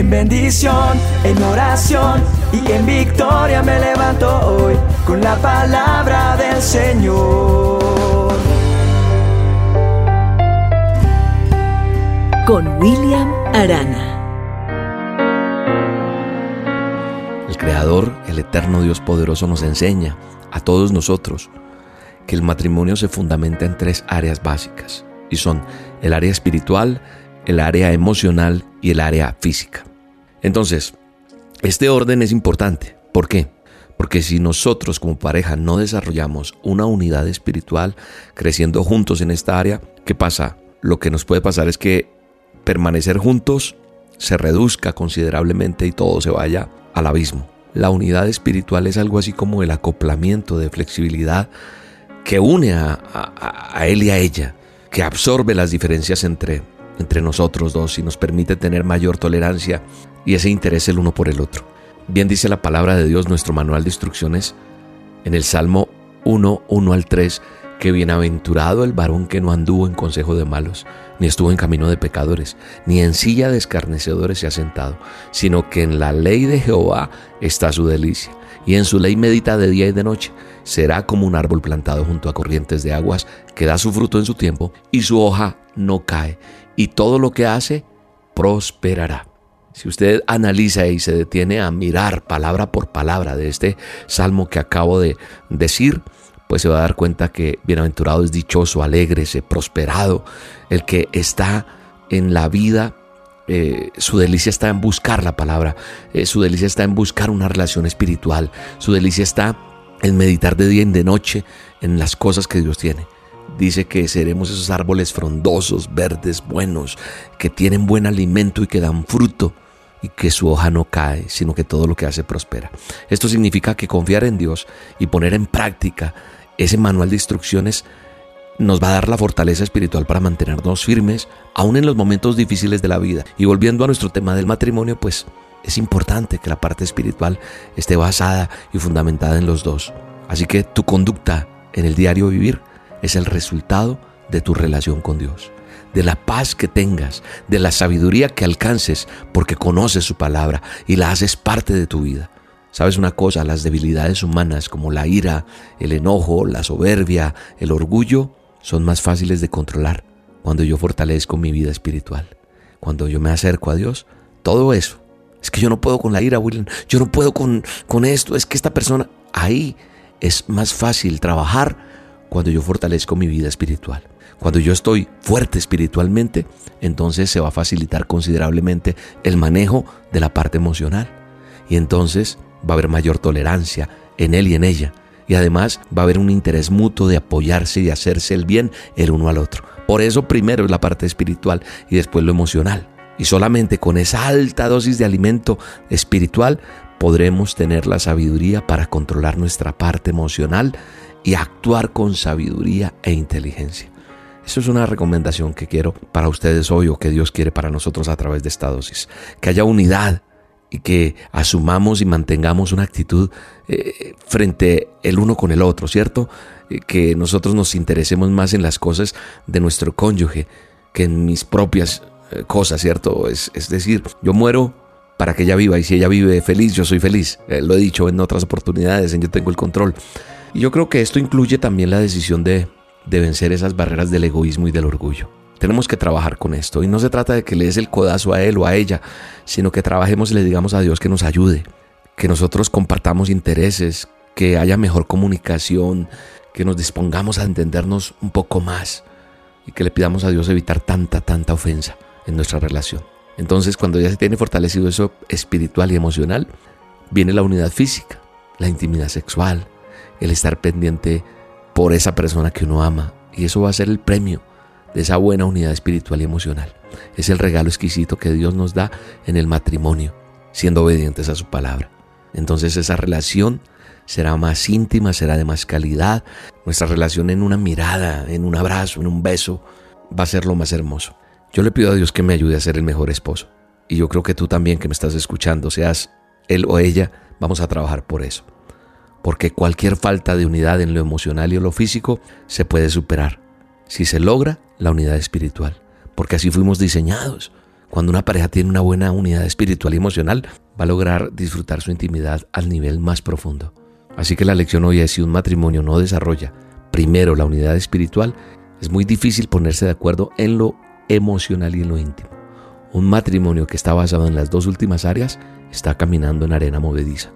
En bendición, en oración y en victoria me levanto hoy con la palabra del Señor. Con William Arana. El Creador, el Eterno Dios Poderoso nos enseña a todos nosotros que el matrimonio se fundamenta en tres áreas básicas y son el área espiritual, el área emocional y el área física. Entonces, este orden es importante. ¿Por qué? Porque si nosotros como pareja no desarrollamos una unidad espiritual creciendo juntos en esta área, ¿qué pasa? Lo que nos puede pasar es que permanecer juntos se reduzca considerablemente y todo se vaya al abismo. La unidad espiritual es algo así como el acoplamiento de flexibilidad que une a, él y a ella, que absorbe las diferencias entre entre nosotros dos y nos permite tener mayor tolerancia y ese interés el uno por el otro. Bien dice la palabra de Dios, nuestro manual de instrucciones, en el Salmo 1, 1 al 3, que bienaventurado el varón que no anduvo en consejo de malos, ni estuvo en camino de pecadores, ni en silla de escarnecedores se ha sentado, sino que en la ley de Jehová está su delicia, y en su ley medita de día y de noche. Será como un árbol plantado junto a corrientes de aguas, que da su fruto en su tiempo, y su hoja no cae, y todo lo que hace prosperará. Si usted analiza y se detiene a mirar palabra por palabra de este salmo que acabo de decir, pues se va a dar cuenta que bienaventurado es dichoso, alegre, prosperado, el que está en la vida eh, su delicia está en buscar la palabra, eh, su delicia está en buscar una relación espiritual, su delicia está en meditar de día y de noche en las cosas que Dios tiene dice que seremos esos árboles frondosos, verdes, buenos, que tienen buen alimento y que dan fruto y que su hoja no cae, sino que todo lo que hace prospera. Esto significa que confiar en Dios y poner en práctica ese manual de instrucciones nos va a dar la fortaleza espiritual para mantenernos firmes, aún en los momentos difíciles de la vida. Y volviendo a nuestro tema del matrimonio, pues es importante que la parte espiritual esté basada y fundamentada en los dos. Así que tu conducta en el diario vivir es el resultado de tu relación con Dios, de la paz que tengas, de la sabiduría que alcances porque conoces su palabra y la haces parte de tu vida. ¿Sabes una cosa? Las debilidades humanas como la ira, el enojo, la soberbia, el orgullo, son más fáciles de controlar cuando yo fortalezco mi vida espiritual. Cuando yo me acerco a Dios, todo eso. Es que yo no puedo con la ira, William. Yo no puedo con, con esto. Es que esta persona, ahí es más fácil trabajar cuando yo fortalezco mi vida espiritual. Cuando yo estoy fuerte espiritualmente, entonces se va a facilitar considerablemente el manejo de la parte emocional. Y entonces va a haber mayor tolerancia en él y en ella. Y además va a haber un interés mutuo de apoyarse y hacerse el bien el uno al otro. Por eso primero es la parte espiritual y después lo emocional. Y solamente con esa alta dosis de alimento espiritual podremos tener la sabiduría para controlar nuestra parte emocional y actuar con sabiduría e inteligencia. Eso es una recomendación que quiero para ustedes hoy o que Dios quiere para nosotros a través de esta dosis. Que haya unidad y que asumamos y mantengamos una actitud eh, frente el uno con el otro, ¿cierto? Eh, que nosotros nos interesemos más en las cosas de nuestro cónyuge que en mis propias eh, cosas, ¿cierto? Es, es, decir, yo muero para que ella viva y si ella vive feliz, yo soy feliz. lo he dicho en otras oportunidades, en yo tengo el control. Y yo creo que esto incluye también la decisión de, vencer esas barreras del egoísmo y del orgullo. Tenemos que trabajar con esto y no se trata de que le des el codazo a él o a ella, sino que trabajemos y le digamos a Dios que nos ayude, que nosotros compartamos intereses, que haya mejor comunicación, que nos dispongamos a entendernos un poco más y que le pidamos a Dios evitar tanta, tanta ofensa en nuestra relación. Entonces, cuando ya se tiene fortalecido eso espiritual y emocional, viene la unidad física, la intimidad sexual, el estar pendiente por esa persona que uno ama. Y eso va a ser el premio de esa buena unidad espiritual y emocional. Es el regalo exquisito que Dios nos da en el matrimonio, siendo obedientes a su palabra. Entonces esa relación será más íntima, será de más calidad. Nuestra relación en una mirada, en un abrazo, en un beso, va a ser lo más hermoso. Yo le pido a Dios que me ayude a ser el mejor esposo. Y yo creo que tú también que me estás escuchando, seas él o ella, vamos a trabajar por eso porque cualquier falta de unidad en lo emocional y en lo físico se puede superar si se logra la unidad espiritual, porque así fuimos diseñados, Cuando una pareja tiene una buena unidad espiritual y emocional, va a lograr disfrutar su intimidad al nivel más profundo. Así que la lección hoy es si un matrimonio no desarrolla primero la unidad espiritual, es muy difícil ponerse de acuerdo en lo emocional y en lo íntimo. Un matrimonio que está basado en las dos últimas áreas está caminando en arena movediza.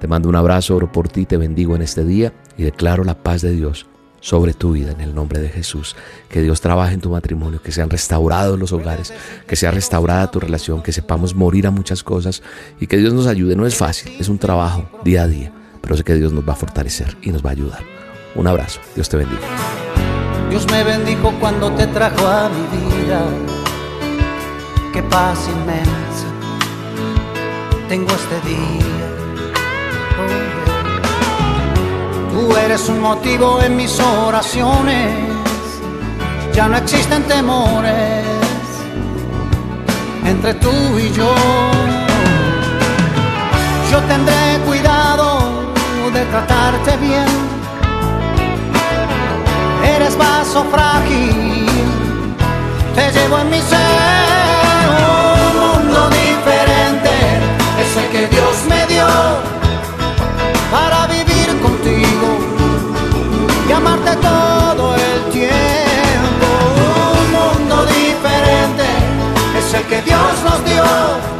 Te mando un abrazo, oro por ti, te bendigo en este día y declaro la paz de Dios sobre tu vida en el nombre de Jesús. Que Dios trabaje en tu matrimonio, que sean restaurados los hogares, que sea restaurada tu relación, que sepamos morir a muchas cosas y que Dios nos ayude. No es fácil, es un trabajo día a día, pero sé que Dios nos va a fortalecer y nos va a ayudar. Un abrazo, Dios te bendiga. Dios me bendijo cuando te trajo a mi vida. Qué paz inmensa tengo este día. Oh, Tú eres un motivo en mis oraciones. Ya no existen temores entre tú y yo. Yo tendré cuidado de tratarte bien eres vaso frágil, te llevo en mi ser. Un mundo diferente es el que Dios me dio para vivir contigo y amarte todo el tiempo. Un mundo diferente es el que Dios nos dio